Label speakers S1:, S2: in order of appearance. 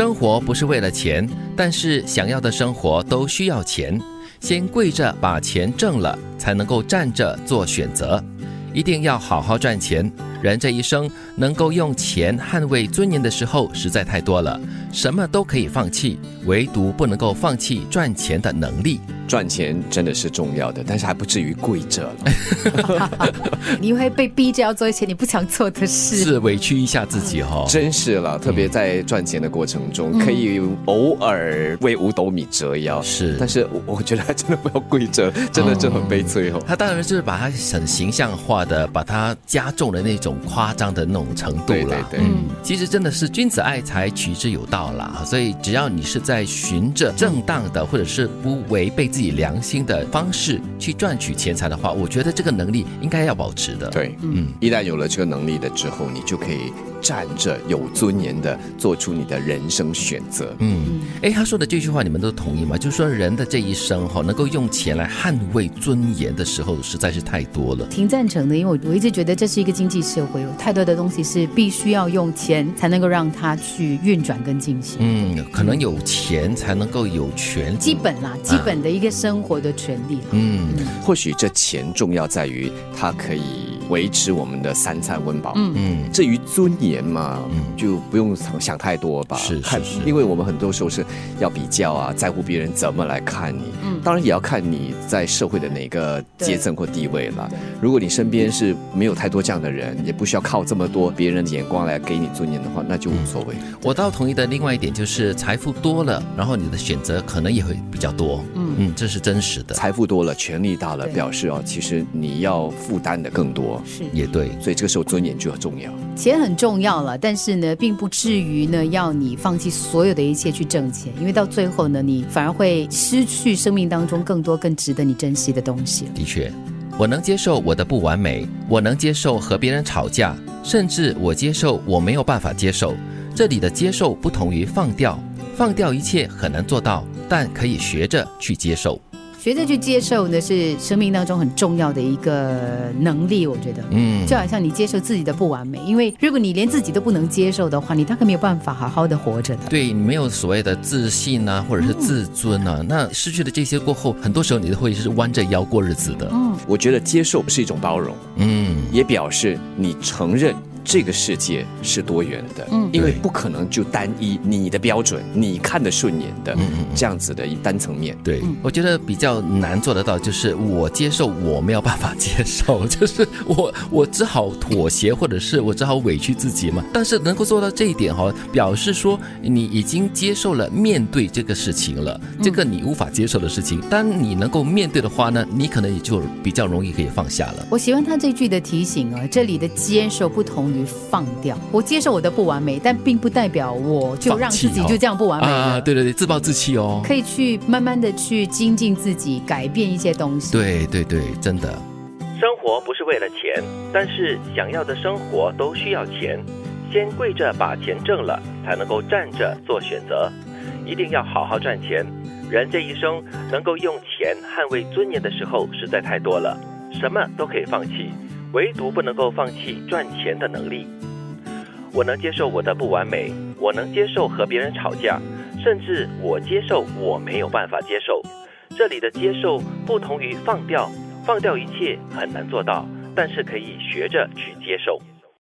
S1: 生活不是为了钱，但是想要的生活都需要钱。先跪着把钱挣了，才能够站着做选择。一定要好好赚钱。人这一生能够用钱捍卫尊严的时候实在太多了，什么都可以放弃，唯独不能够放弃赚钱的能力。
S2: 赚钱真的是重要的，但是还不至于跪着了。
S3: 你会被逼着要做一些你不想做的事，
S1: 是委屈一下自己哈、
S2: 真是了，特别在赚钱的过程中，可以偶尔为五斗米折腰，
S1: 是
S2: 但是我我觉得真的不要跪着，真的就很悲催哦。
S1: 他当然就是把它很形象化的，把它加重了那种夸张的那种程度
S2: 对
S1: 了。
S2: 对对，
S1: 其实真的是君子爱财，取之有道啦。所以只要你是在循着正当的，或者是不违背自己良心的方式去赚取钱财的话，我觉得这个能力应该要保持的。，
S2: 对，嗯，一旦有了这个能力了之后，你就可以站着有尊严的做出你的人生选择。
S1: 嗯，哎，他说的这句话你们都同意吗？就是说人的这一生哈，能够用钱来捍卫尊严的时候，实在是太多了。
S3: 挺赞成的，因为我我一直觉得这是一个经济社会，有太多的东西是必须要用钱才能够让它去运转跟进行。
S1: 嗯，可能有钱才能够有权。
S3: 基本啦，基本的一个生活的权利。
S1: 嗯，
S2: 或许这钱重要在于它可以维持我们的三餐温饱。
S3: 嗯
S1: 嗯，
S2: 至于尊严嘛，就不用想想太多吧。
S1: 是是是
S2: 因为我们很多时候是要比较啊，在乎别人怎么来看你。
S3: 嗯
S2: 当然也要看你在社会的哪个阶层或地位了
S3: 对。
S2: 如果你身边是没有太多这样的人，也不需要靠这么多别人的眼光来给你尊严的话，那就无所谓。
S1: 我倒同意的另外一点就是财富多了，然后你的选择可能也会比较多。
S3: 嗯
S1: 嗯，这是真实的，
S2: 财富多了，权力大了，表示哦，其实你要负担的更多，
S3: 是，
S1: 也对。
S2: 所以这个时候尊严就很重要。
S3: 钱很重要了，但是呢，并不至于呢要你放弃所有的一切去挣钱，因为到最后呢，你反而会失去生命当中更多更值得你珍惜的东西。
S1: 的确，我能接受我的不完美，我能接受和别人吵架，甚至我接受我没有办法接受。这里的接受不同于放掉，放掉一切很难做到，但可以学着去接受。
S3: 学着去接受呢，是生命当中很重要的一个能力，我觉得。
S1: 嗯，
S3: 就好像你接受自己的不完美，因为如果你连自己都不能接受的话，你大概没有办法好好的活着的。
S1: 对你没有所谓的自信啊，或者是自尊啊，那失去了这些过后，很多时候你都会是弯着腰过日子的。
S3: 嗯，
S2: 我觉得接受是一种包容，
S1: 嗯，
S2: 也表示你承认这个世界是多元的，
S3: 嗯。
S2: 因为不可能就单一你的标准，你看得顺眼的
S1: 嗯嗯
S2: 这样子的一单层面。
S1: 对，我觉得比较难做得到，就是我接受我没有办法接受，就是我我只好妥协，或者是我只好委屈自己嘛。但是能够做到这一点哈，表示说你已经接受了面对这个事情了，这个你无法接受的事情，当你能够面对的话呢，你可能也就比较容易可以放下了。
S3: 我喜欢他这句的提醒啊，这里的接受不同于放掉。我接受我的不完美，但并不代表我就让自己就这样不完美了。
S1: 啊，对对对，自暴自弃哦。
S3: 可以去慢慢的去精进自己，改变一些东西。
S1: 对对对，真的。
S4: 生活不是为了钱，但是想要的生活都需要钱。先跪着把钱挣了，才能够站着做选择。一定要好好赚钱。人这一生能够用钱捍卫尊严的时候实在太多了，什么都可以放弃，唯独不能够放弃赚钱的能力。我能接受我的不完美，我能接受和别人吵架，甚至我接受我没有办法接受。这里的接受不同于放掉，放掉一切很难做到，但是可以学着去接受。